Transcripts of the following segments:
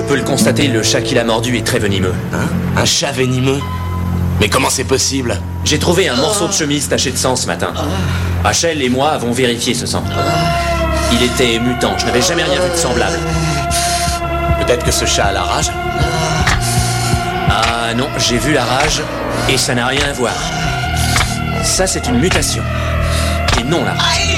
peux le constater, le chat qui l'a mordu est très venimeux. Hein? Un chat venimeux? Mais comment c'est possible? J'ai trouvé un morceau de chemise taché de sang ce matin. Rachel et moi avons vérifié ce sang. Il était mutant, je n'avais jamais rien vu de semblable. Peut-être que ce chat a la rage? Ah non, j'ai vu la rage et ça n'a rien à voir. Ça, c'est une mutation. Et non la rage.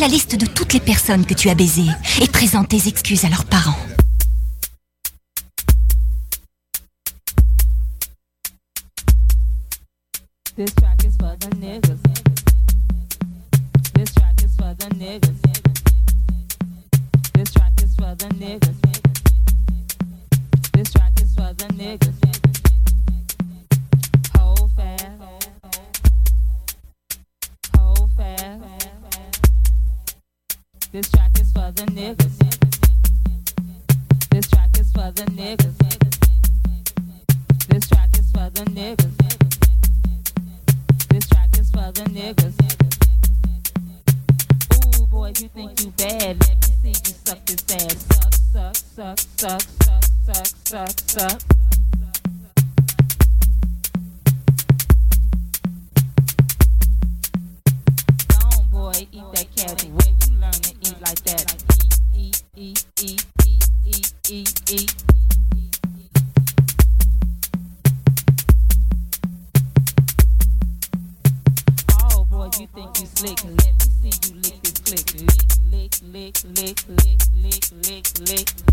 la liste de toutes les personnes que tu as baisées et présente tes excuses à leurs parents. flick. Let me see you lick this flick. Lick, lick, lick, lick, lick, lick, lick, lick.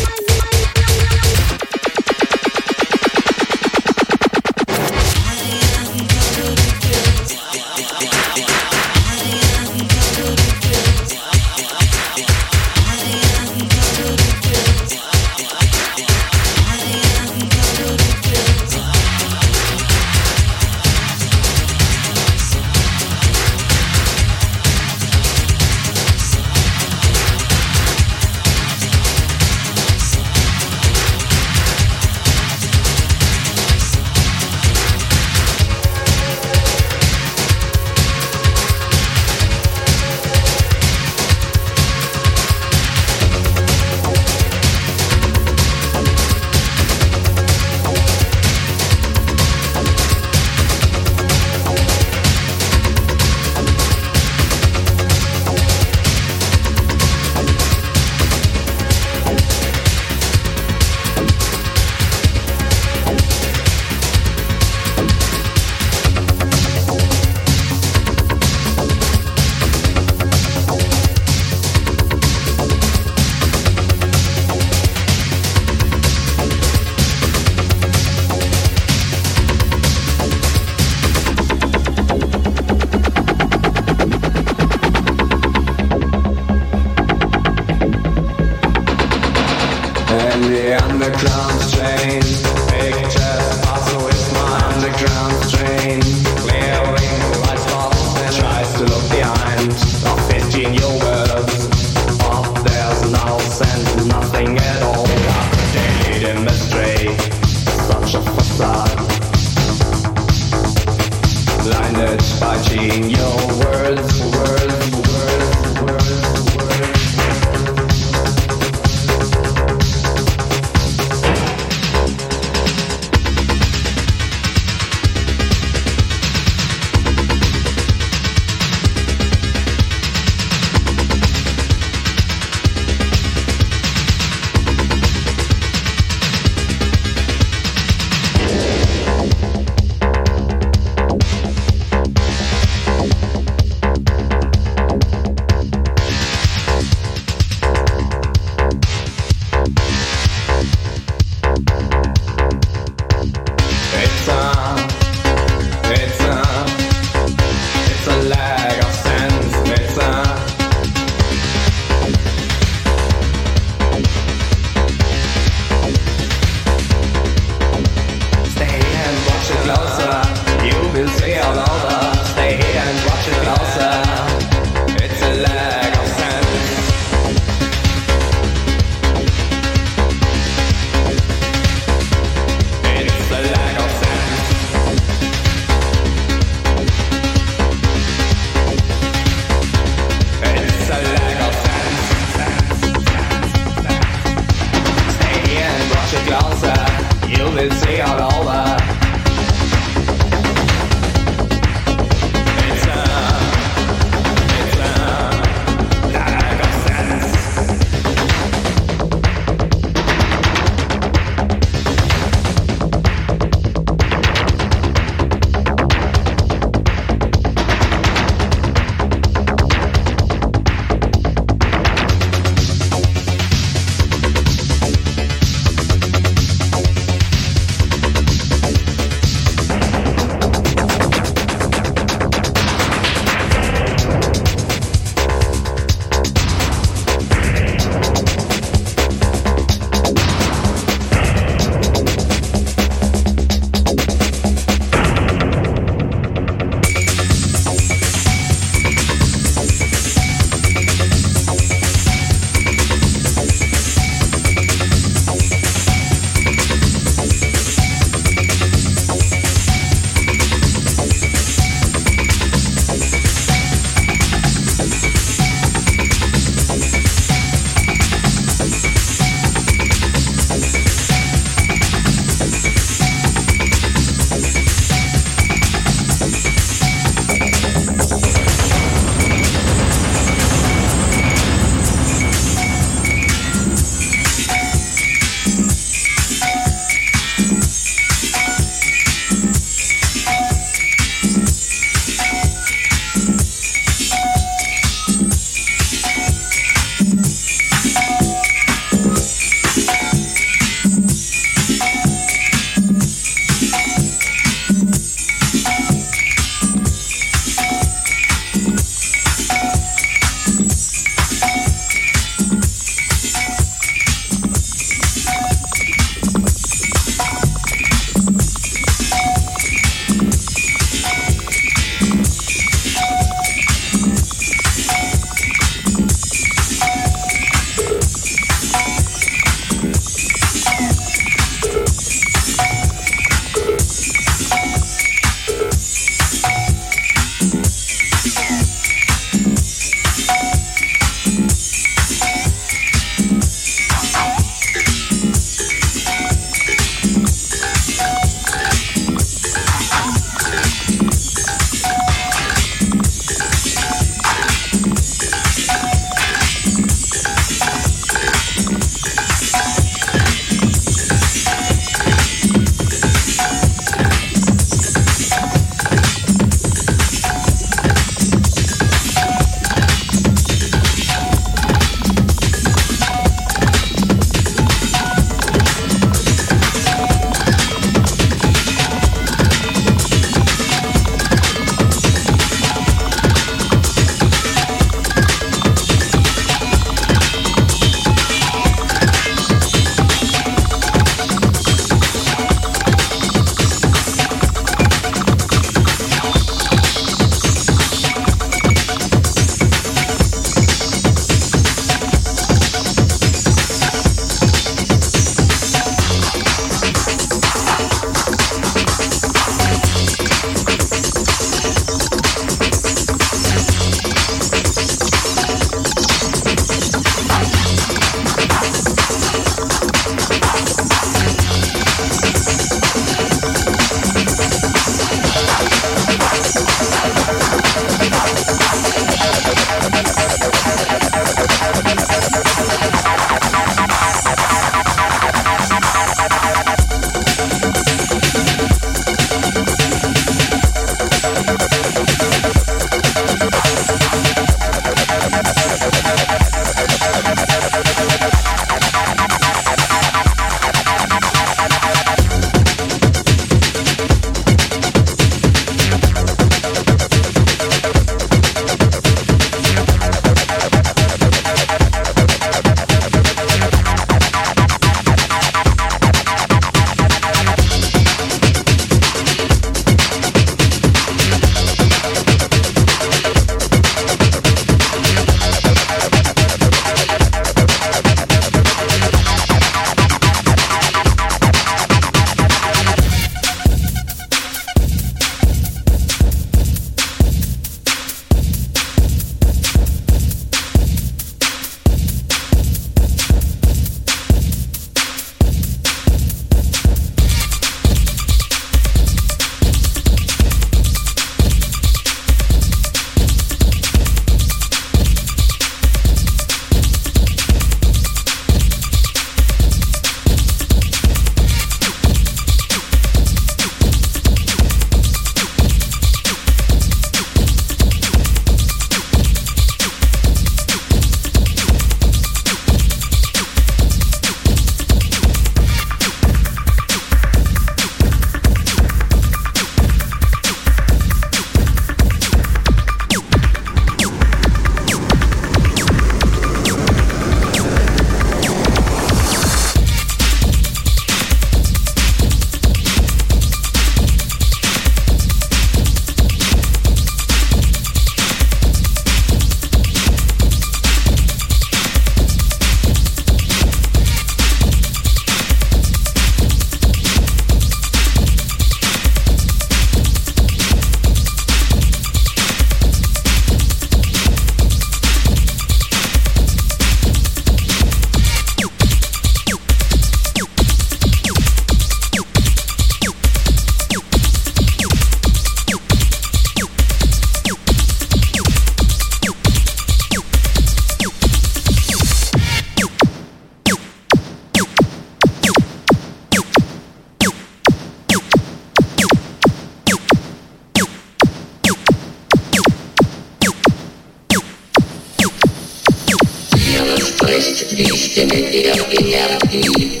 spricht die Stimme der Energie.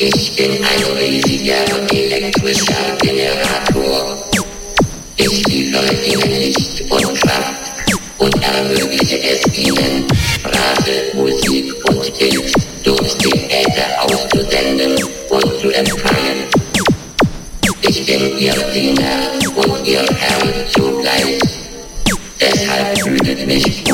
Ich bin ein riesiger elektrischer Generator. Ich liefere ihnen Licht und Kraft und ermögliche es ihnen, Sprache, Musik und Bild durch die Äther auszusenden und zu empfangen. Ich bin ihr Diener und ihr Herr zugleich. Deshalb fühlt mich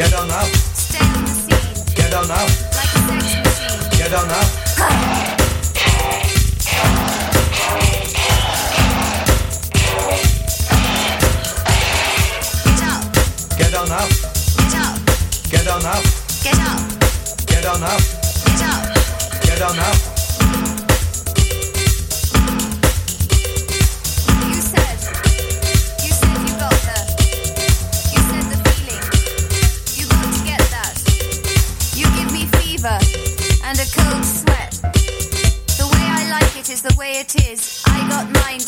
get on up, Stay on the scene get on up, like a sex machine. get on up. Get up, Get on up, get up, get on up, get up, get on up, get up. get on up.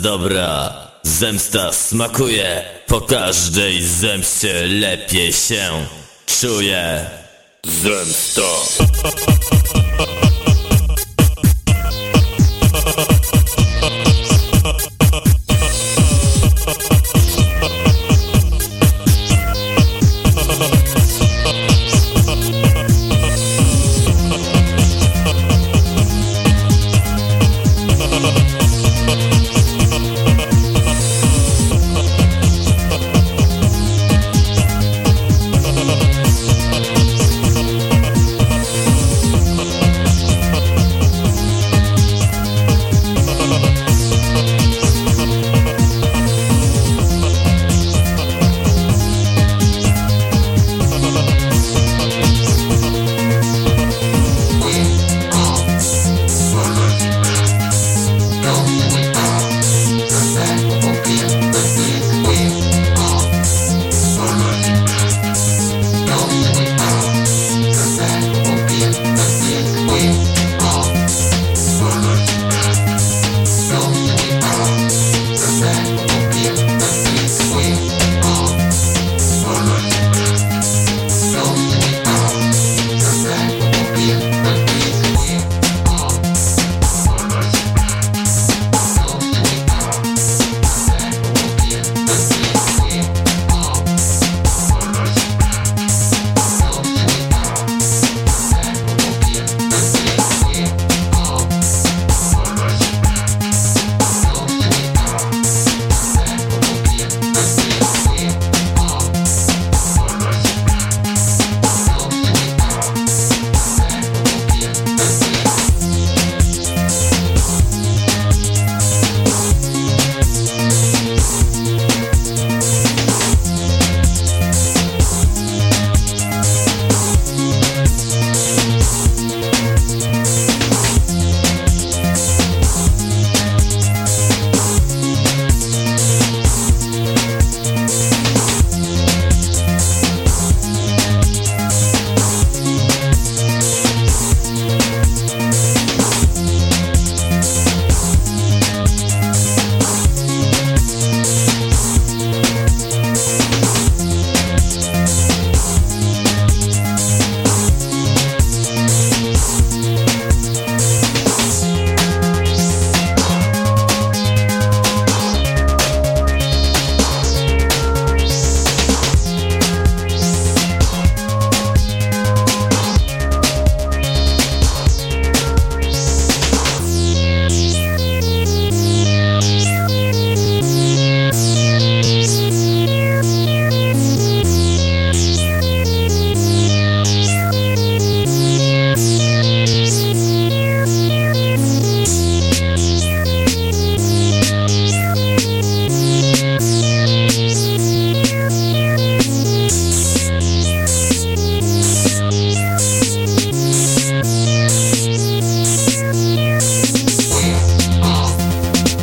dobra, zemsta smakuje. Po każdej zemście lepiej się czuję. Zemsta.